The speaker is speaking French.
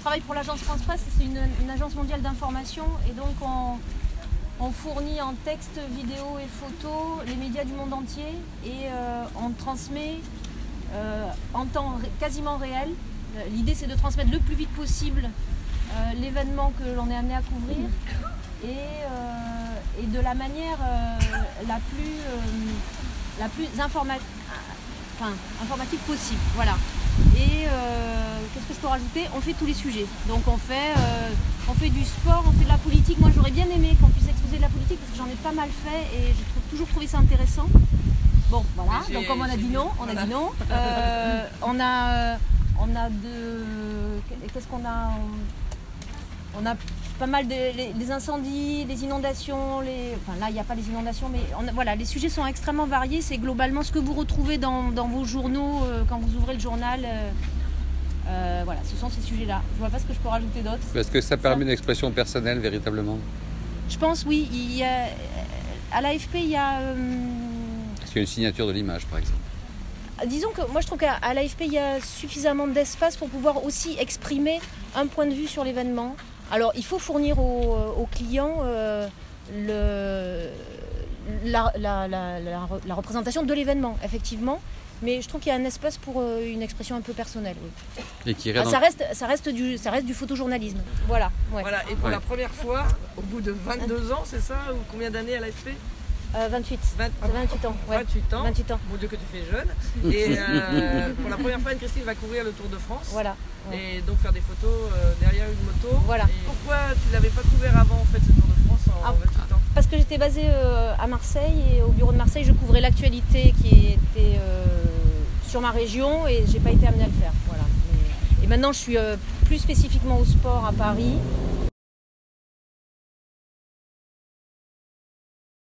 travaille pour l'agence France Presse, c'est une, agence mondiale d'information et donc on, fournit en texte, vidéo et photo les médias du monde entier et euh, on transmet euh, en temps quasiment réel. Euh, L'idée c'est de transmettre le plus vite possible l'événement que l'on est amené à couvrir et, de la manière la plus, la plus informa- enfin, informative possible. Voilà. Rajouter On fait tous les sujets. Donc on fait, euh, on fait du sport, on fait de la politique. Moi j'aurais bien aimé qu'on puisse exposer de la politique parce que j'en ai pas mal fait et j'ai toujours trouvé ça intéressant. Bon voilà, donc comme on a dit non, on a dit non. Euh, on a, euh, on a de, qu'est-ce qu'on a On a pas mal de les, les incendies, les inondations, les, enfin là il n'y a pas les inondations, mais on a- voilà, les sujets sont extrêmement variés. C'est globalement ce que vous retrouvez dans, dans vos journaux euh, quand vous ouvrez le journal. Euh, euh, voilà, ce sont ces sujets-là. Je vois pas ce que je peux rajouter d'autre. Est-ce que ça permet une expression personnelle véritablement Je pense oui, il y a, à l'AFP il y a euh, Est-ce qu'il y a une signature de l'image par exemple Disons que moi je trouve qu'à l'AFP il y a suffisamment d'espace pour pouvoir aussi exprimer un point de vue sur l'événement. Alors il faut fournir aux, clients euh, le, la, la- la- la- la représentation de l'événement, effectivement. Mais je trouve qu'il y a un espace pour euh, une expression un peu personnelle. oui. Et qui Ah, ça, reste, ça, reste du, ça reste du photojournalisme. Voilà. ouais. Voilà, et pour Ouais. la première fois, au bout de 22 ans, c'est ça Ou combien d'années à l'AFP Euh, 28. 20 C'est 28 ans. ouais. 28 ans. 28 ans. Mon Dieu que tu fais jeune. Et euh, pour la première fois, Anne-Christine va couvrir le Tour de France. Voilà. ouais. Et donc faire des photos euh, derrière une moto. Voilà. Et pourquoi tu l'avais pas couvert avant en fait ce Tour de France en Ah. 28 ans? Parce que j'étais basée euh, à Marseille et au bureau de Marseille, je couvrais l'actualité qui était euh, sur ma région et j'ai pas été amenée à le faire. Voilà. Et, maintenant, je suis euh, plus spécifiquement au sport à Paris